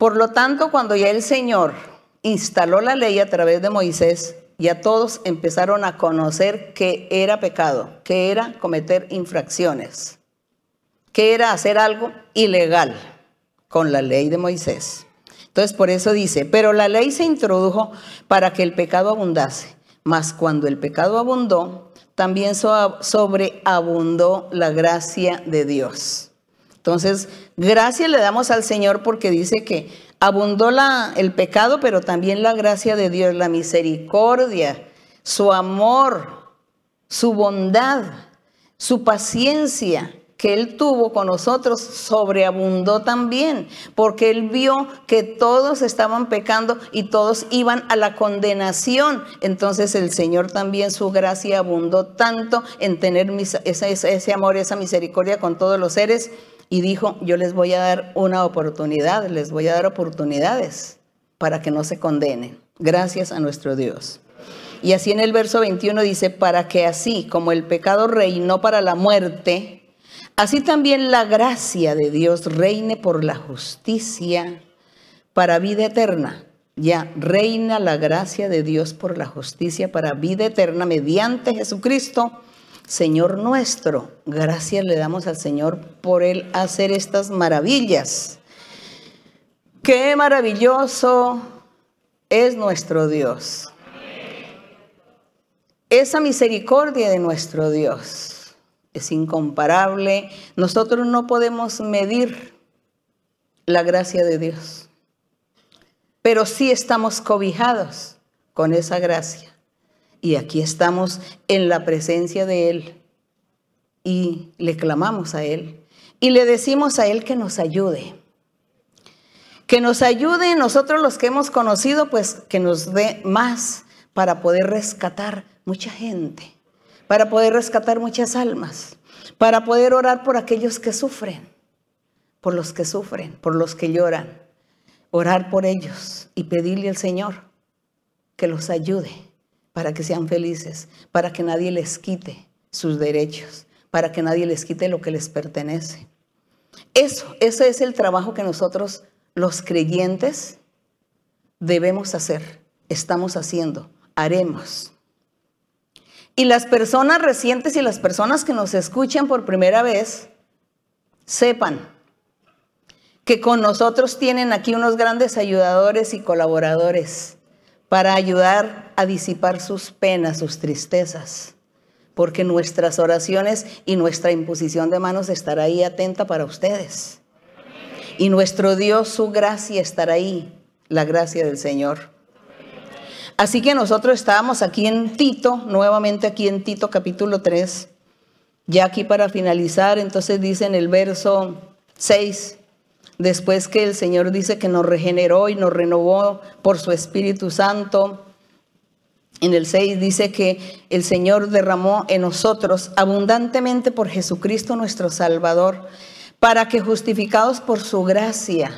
Por lo tanto, cuando ya el Señor instaló la ley a través de Moisés, ya todos empezaron a conocer que era pecado, que era cometer infracciones, que era hacer algo ilegal con la ley de Moisés. Entonces, por eso dice, pero la ley se introdujo para que el pecado abundase, mas cuando el pecado abundó, también sobreabundó la gracia de Dios. Entonces, gracias le damos al Señor porque dice que abundó el pecado, pero también la gracia de Dios, la misericordia, su amor, su bondad, su paciencia, que Él tuvo con nosotros sobreabundó también, porque Él vio que todos estaban pecando y todos iban a la condenación. Entonces el Señor también su gracia abundó tanto en tener ese, ese amor, esa misericordia con todos los seres y dijo, yo les voy a dar una oportunidad, les voy a dar oportunidades para que no se condenen. Gracias a nuestro Dios. Y así en el verso 21 dice, para que así como el pecado reinó para la muerte, Así también la gracia de Dios reine por la justicia para vida eterna. Ya reina la gracia de Dios por la justicia para vida eterna mediante Jesucristo, Señor nuestro. Gracias le damos al Señor por él hacer estas maravillas. Qué maravilloso es nuestro Dios. Esa misericordia de nuestro Dios es incomparable. Nosotros no podemos medir la gracia de Dios, pero sí estamos cobijados con esa gracia. Y aquí estamos en la presencia de Él y le clamamos a Él y le decimos a Él que nos ayude. Que nos ayude nosotros los que hemos conocido, pues que nos dé más para poder rescatar mucha gente para poder rescatar muchas almas, para poder orar por aquellos que sufren, por los que sufren, por los que lloran, orar por ellos y pedirle al Señor que los ayude para que sean felices, para que nadie les quite sus derechos, para que nadie les quite lo que les pertenece. Eso, ese es el trabajo que nosotros los creyentes debemos hacer, estamos haciendo, haremos. Y las personas recientes y las personas que nos escuchan por primera vez, sepan que con nosotros tienen aquí unos grandes ayudadores y colaboradores para ayudar a disipar sus penas, sus tristezas, porque nuestras oraciones y nuestra imposición de manos estará ahí atenta para ustedes. Y nuestro Dios, su gracia estará ahí, la gracia del Señor. Así que nosotros estábamos aquí en Tito, nuevamente aquí en Tito capítulo 3, ya aquí para finalizar, entonces dice en el verso 6, después que el Señor dice que nos regeneró y nos renovó por su Espíritu Santo, en el 6 dice que el Señor derramó en nosotros abundantemente por Jesucristo nuestro Salvador, para que justificados por su gracia,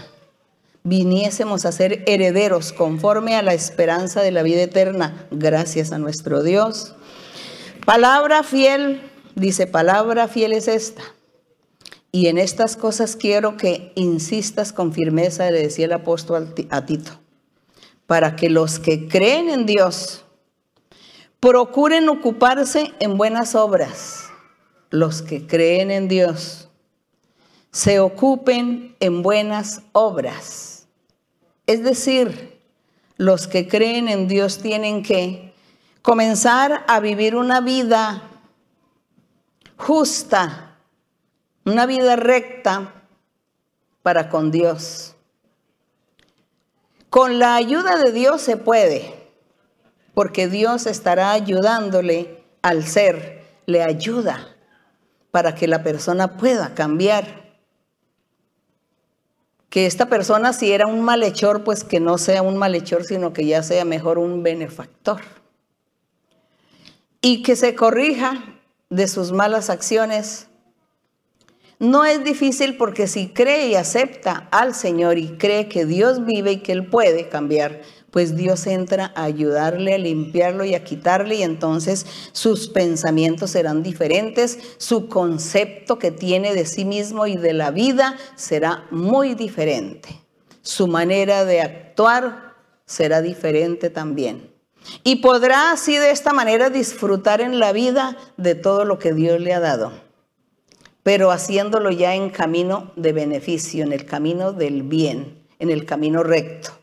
viniésemos a ser herederos conforme a la esperanza de la vida eterna, gracias a nuestro Dios. Palabra fiel, dice, palabra fiel es esta. Y en estas cosas quiero que insistas con firmeza, le decía el apóstol a Tito, para que los que creen en Dios procuren ocuparse en buenas obras. Los que creen en Dios se ocupen en buenas obras. Es decir, los que creen en Dios tienen que comenzar a vivir una vida justa, una vida recta para con Dios. Con la ayuda de Dios se puede, porque Dios estará ayudándole al ser, le ayuda para que la persona pueda cambiar que esta persona si era un malhechor, pues que no sea un malhechor, sino que ya sea mejor un benefactor. Y que se corrija de sus malas acciones. No es difícil porque si cree y acepta al Señor y cree que Dios vive y que Él puede cambiar, pues Dios entra a ayudarle, a limpiarlo y a quitarle y entonces sus pensamientos serán diferentes, su concepto que tiene de sí mismo y de la vida será muy diferente, su manera de actuar será diferente también. Y podrá así de esta manera disfrutar en la vida de todo lo que Dios le ha dado, pero haciéndolo ya en camino de beneficio, en el camino del bien, en el camino recto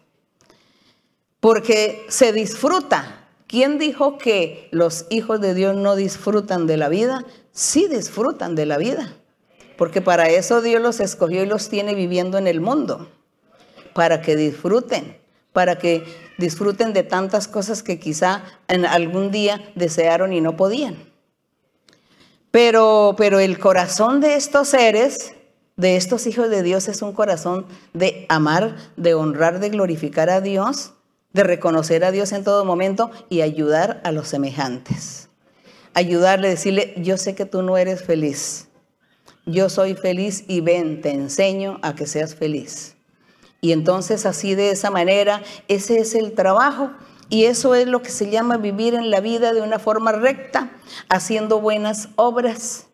porque se disfruta. ¿Quién dijo que los hijos de Dios no disfrutan de la vida? Sí disfrutan de la vida, porque para eso Dios los escogió y los tiene viviendo en el mundo, para que disfruten, para que disfruten de tantas cosas que quizá en algún día desearon y no podían. Pero, pero el corazón de estos seres, de estos hijos de Dios, es un corazón de amar, de honrar, de glorificar a Dios de reconocer a Dios en todo momento y ayudar a los semejantes. Ayudarle, decirle, yo sé que tú no eres feliz. Yo soy feliz y ven, te enseño a que seas feliz. Y entonces así de esa manera, ese es el trabajo y eso es lo que se llama vivir en la vida de una forma recta, haciendo buenas obras.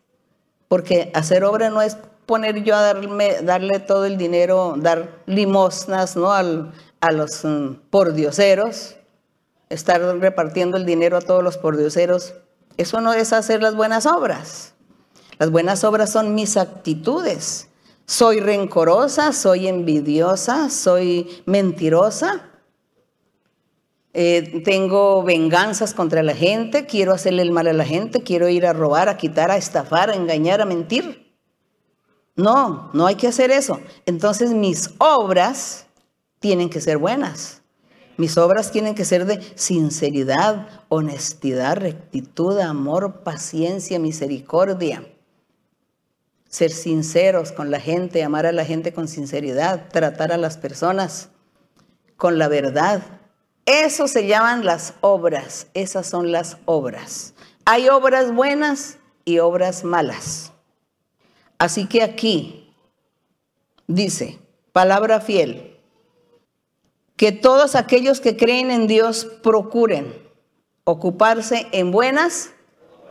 Porque hacer obra no es poner yo a darme, darle todo el dinero, dar limosnas ¿no? a los mm, pordioseros, estar repartiendo el dinero a todos los pordioseros, eso no es hacer las buenas obras. Las buenas obras son mis actitudes. Soy rencorosa, soy envidiosa, soy mentirosa. Eh, tengo venganzas contra la gente, quiero hacerle el mal a la gente, quiero ir a robar, a quitar, a estafar, a engañar, a mentir. No, no hay que hacer eso. Entonces mis obras tienen que ser buenas. Mis obras tienen que ser de sinceridad, honestidad, rectitud, amor, paciencia, misericordia. Ser sinceros con la gente, amar a la gente con sinceridad, tratar a las personas con la verdad. Eso se llaman las obras, esas son las obras. Hay obras buenas y obras malas. Así que aquí dice, palabra fiel, que todos aquellos que creen en Dios procuren ocuparse en buenas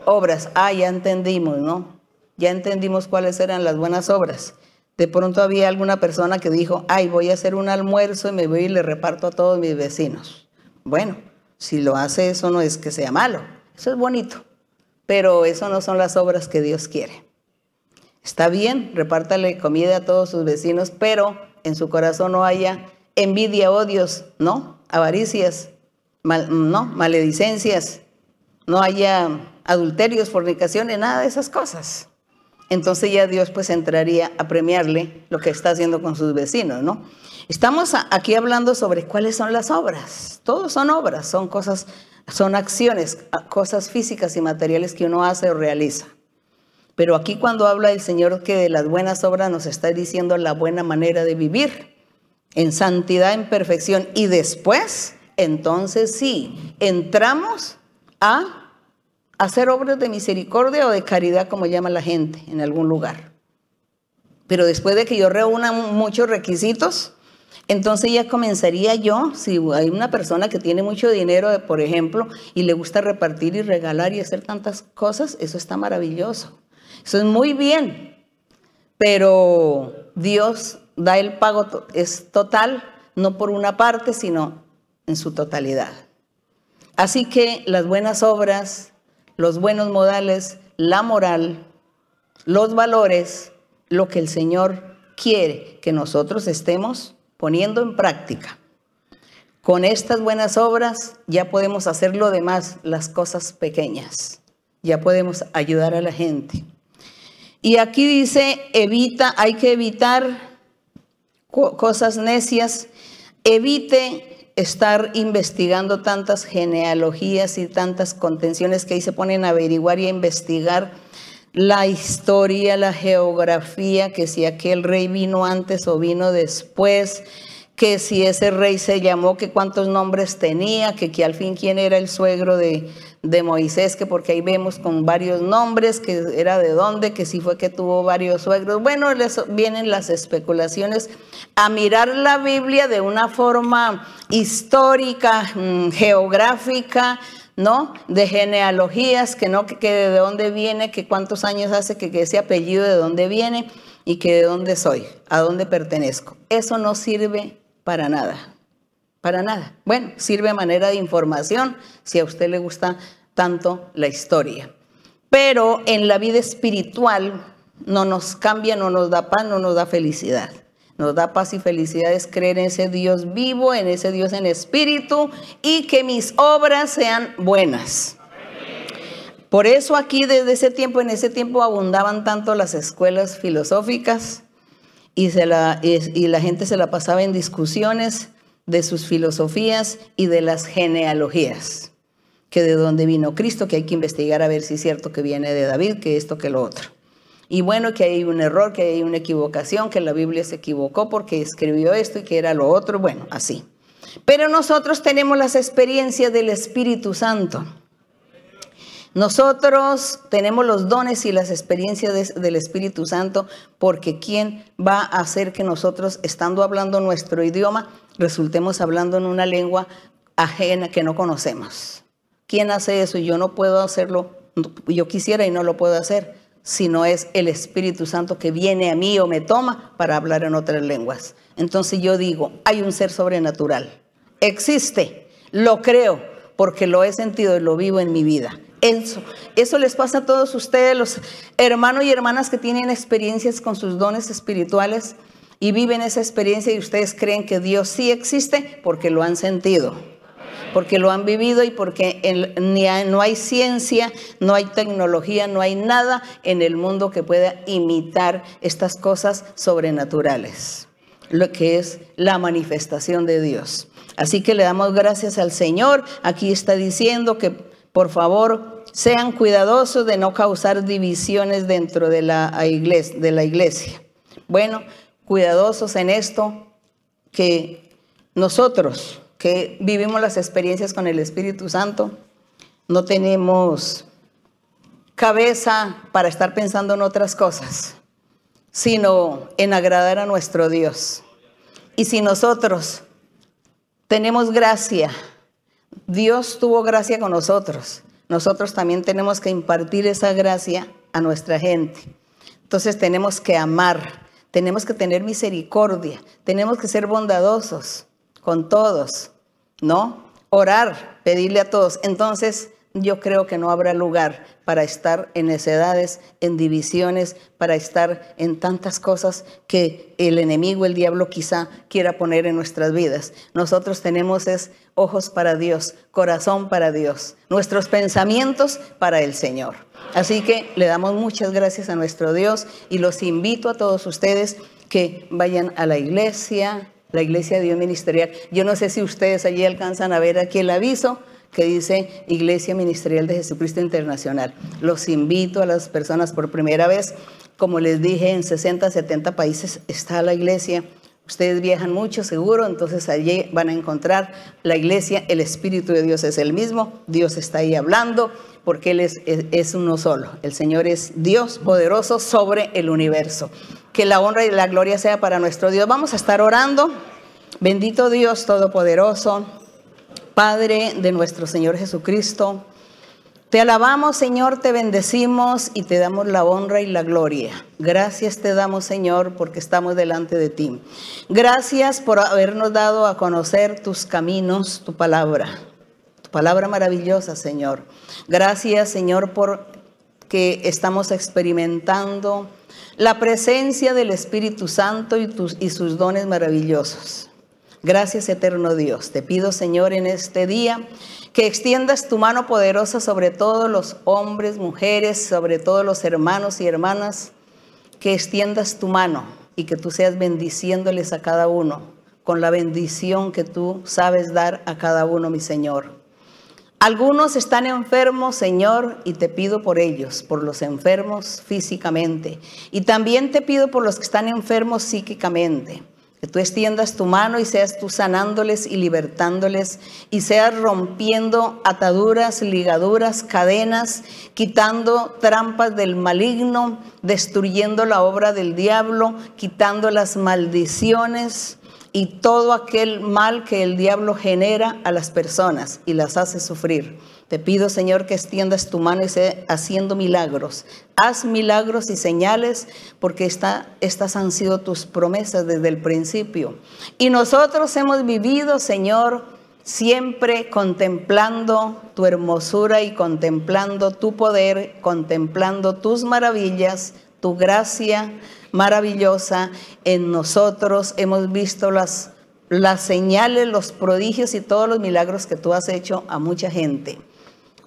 obras. Ah, ya entendimos, ¿no? Ya entendimos cuáles eran las buenas obras. De pronto había alguna persona que dijo, ay, voy a hacer un almuerzo y me voy y le reparto a todos mis vecinos. Bueno, si lo hace eso no es que sea malo, eso es bonito, pero eso no son las obras que Dios quiere. Está bien, repártale comida a todos sus vecinos, pero en su corazón no haya envidia, odios, ¿no? Avaricias, no, maledicencias, no haya adulterios, fornicaciones, nada de esas cosas. Entonces ya Dios pues entraría a premiarle lo que está haciendo con sus vecinos, ¿no? Estamos aquí hablando sobre cuáles son las obras. Todos son obras, son cosas, son acciones, cosas físicas y materiales que uno hace o realiza. Pero aquí cuando habla el Señor que de las buenas obras nos está diciendo la buena manera de vivir en santidad, en perfección. Y después, entonces sí, entramos a hacer obras de misericordia o de caridad, como llama la gente en algún lugar. Pero después de que yo reúna muchos requisitos, entonces ya comenzaría yo, si hay una persona que tiene mucho dinero, por ejemplo, y le gusta repartir y regalar y hacer tantas cosas, eso está maravilloso. Eso es muy bien. Pero Dios da el pago, es total, no por una parte, sino en su totalidad. Así que las buenas obras, los buenos modales, la moral, los valores, lo que el Señor quiere que nosotros estemos poniendo en práctica. Con estas buenas obras ya podemos hacer lo demás, las cosas pequeñas. Ya podemos ayudar a la gente. Y aquí dice, evita, hay que evitar cosas necias, evite estar investigando tantas genealogías y tantas contenciones que ahí se ponen a averiguar y a investigar la historia, la geografía, que si aquel rey vino antes o vino después, que si ese rey se llamó, que cuántos nombres tenía, que, al fin quién era el suegro de, de Moisés, que porque ahí vemos con varios nombres, que era de dónde, que si fue que tuvo varios suegros. Bueno, les vienen las especulaciones a mirar la Biblia de una forma histórica, mm, geográfica, ¿no? De genealogías, que no, que, de dónde viene, que cuántos años hace, que, que ese apellido de dónde viene y que de dónde soy, a dónde pertenezco. Eso no sirve para nada. Para nada. Bueno, sirve manera de información si a usted le gusta tanto la historia. Pero en la vida espiritual no nos cambia, no nos da paz, no nos da felicidad. Nos da paz y felicidad es creer en ese Dios vivo, en ese Dios en espíritu y que mis obras sean buenas. Por eso aquí desde ese tiempo, en ese tiempo abundaban tanto las escuelas filosóficas y, la, y la gente se la pasaba en discusiones de sus filosofías y de las genealogías, que de dónde vino Cristo, que hay que investigar a ver si es cierto que viene de David, que esto, que lo otro. Y bueno, que hay un error, que hay una equivocación, que la Biblia se equivocó porque escribió esto y que era lo otro, bueno, así. Pero nosotros tenemos las experiencias del Espíritu Santo. Nosotros tenemos los dones y las experiencias del Espíritu Santo porque ¿quién va a hacer que nosotros, estando hablando nuestro idioma, resultemos hablando en una lengua ajena que no conocemos? ¿Quién hace eso? Yo no puedo hacerlo, yo quisiera y no lo puedo hacer, si no es el Espíritu Santo que viene a mí o me toma para hablar en otras lenguas. Entonces yo digo, hay un ser sobrenatural, existe, lo creo, porque lo he sentido y lo vivo en mi vida. Eso, eso les pasa a todos ustedes, los hermanos y hermanas que tienen experiencias con sus dones espirituales y viven esa experiencia y ustedes creen que Dios sí existe porque lo han sentido, porque lo han vivido y porque no hay ciencia, no hay tecnología, no hay nada en el mundo que pueda imitar estas cosas sobrenaturales, lo que es la manifestación de Dios. Así que le damos gracias al Señor. Aquí está diciendo que por favor sean cuidadosos de no causar divisiones dentro de la iglesia. Bueno, cuidadosos en esto, que nosotros que vivimos las experiencias con el Espíritu Santo, no tenemos cabeza para estar pensando en otras cosas, sino en agradar a nuestro Dios. Y si nosotros tenemos gracia, Dios tuvo gracia con nosotros, nosotros también tenemos que impartir esa gracia a nuestra gente. Entonces tenemos que amar, tenemos que tener misericordia, tenemos que ser bondadosos con todos, ¿no? Orar, pedirle a todos. Entonces yo creo que no habrá lugar para estar en necedades, en divisiones, para estar en tantas cosas que el enemigo, el diablo quizá quiera poner en nuestras vidas. Nosotros tenemos es ojos para Dios, corazón para Dios, nuestros pensamientos para el Señor. Así que le damos muchas gracias a nuestro Dios y los invito a todos ustedes que vayan a la iglesia, la iglesia de Dios ministerial. Yo no sé si ustedes allí alcanzan a ver aquí el aviso que dice Iglesia Ministerial de Jesucristo Internacional. Los invito a las personas por primera vez. Como les dije, en 60, 70 países está la iglesia. Ustedes viajan mucho, seguro, entonces allí van a encontrar la iglesia, el Espíritu de Dios es el mismo, Dios está ahí hablando, porque Él es, es, uno solo. El Señor es Dios poderoso sobre el universo. Que la honra y la gloria sea para nuestro Dios. Vamos a estar orando. Bendito Dios Todopoderoso. Padre de nuestro Señor Jesucristo. Te alabamos, Señor, te bendecimos y te damos la honra y la gloria. Gracias te damos, Señor, porque estamos delante de ti. Gracias por habernos dado a conocer tus caminos, tu palabra, tu palabra maravillosa, Señor. Gracias, Señor, por que estamos experimentando la presencia del Espíritu Santo y, tus, y sus dones maravillosos. Gracias eterno Dios. Te pido Señor en este día que extiendas tu mano poderosa sobre todos los hombres, mujeres, sobre todos los hermanos y hermanas, que extiendas tu mano y que tú seas bendiciéndoles a cada uno con la bendición que tú sabes dar a cada uno, mi Señor. Algunos están enfermos, Señor, y te pido por ellos, por los enfermos físicamente. Y también te pido por los que están enfermos psíquicamente. Que tú extiendas tu mano y seas tú sanándoles y libertándoles y seas rompiendo ataduras, ligaduras, cadenas, quitando trampas del maligno, destruyendo la obra del diablo, quitando las maldiciones y todo aquel mal que el diablo genera a las personas y las hace sufrir. Te pido, Señor, que extiendas tu mano y sea haciendo milagros. Haz milagros y señales porque estas han sido tus promesas desde el principio. Y nosotros hemos vivido, Señor, siempre contemplando tu hermosura y contemplando tu poder, contemplando tus maravillas, tu gracia maravillosa en nosotros. Hemos visto las, las señales, los prodigios y todos los milagros que tú has hecho a mucha gente.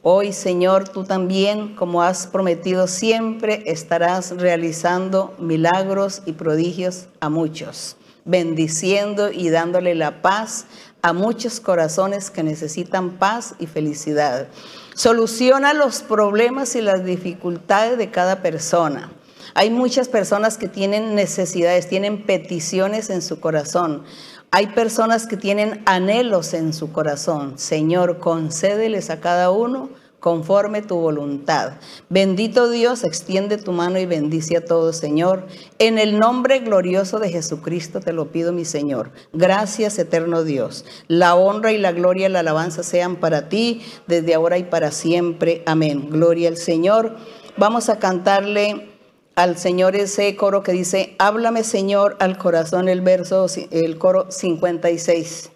Hoy, Señor, tú también, como has prometido siempre, estarás realizando milagros y prodigios a muchos, bendiciendo y dándole la paz a muchos corazones que necesitan paz y felicidad. Soluciona los problemas y las dificultades de cada persona. Hay muchas personas que tienen necesidades, tienen peticiones en su corazón. Hay personas que tienen anhelos en su corazón. Señor, concédeles a cada uno conforme tu voluntad. Bendito Dios, extiende tu mano y bendice a todos, Señor. En el nombre glorioso de Jesucristo te lo pido, mi Señor. Gracias, eterno Dios. La honra y la gloria y la alabanza sean para ti, desde ahora y para siempre. Amén. Gloria al Señor. Vamos a cantarle al Señor ese coro que dice, háblame Señor al corazón, el verso, el coro 56.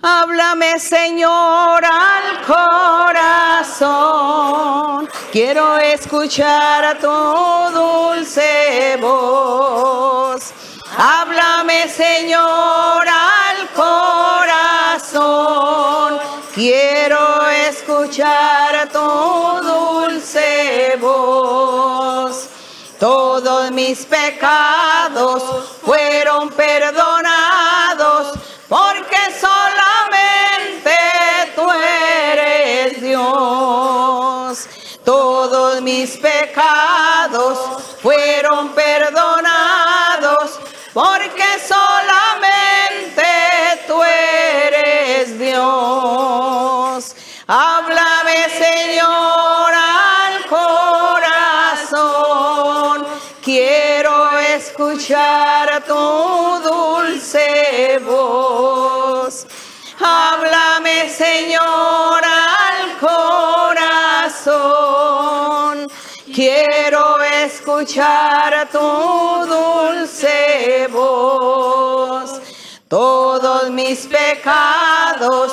Háblame Señor al corazón, quiero escuchar a tu dulce voz. Háblame Señor al corazón, quiero escuchar a tu mis pecados fueron perdonados porque solamente tú eres Dios. Todos mis pecados escuchar tu dulce voz. Todos mis pecados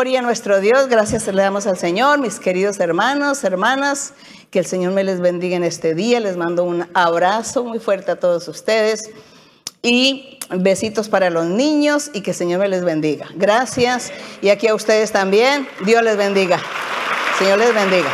Gloria a nuestro Dios, gracias le damos al Señor, mis queridos hermanos, hermanas, que el Señor me les bendiga en este día, les mando un abrazo muy fuerte a todos ustedes y besitos para los niños y que el Señor me les bendiga. Gracias y aquí a ustedes también, Dios les bendiga. Señor les bendiga.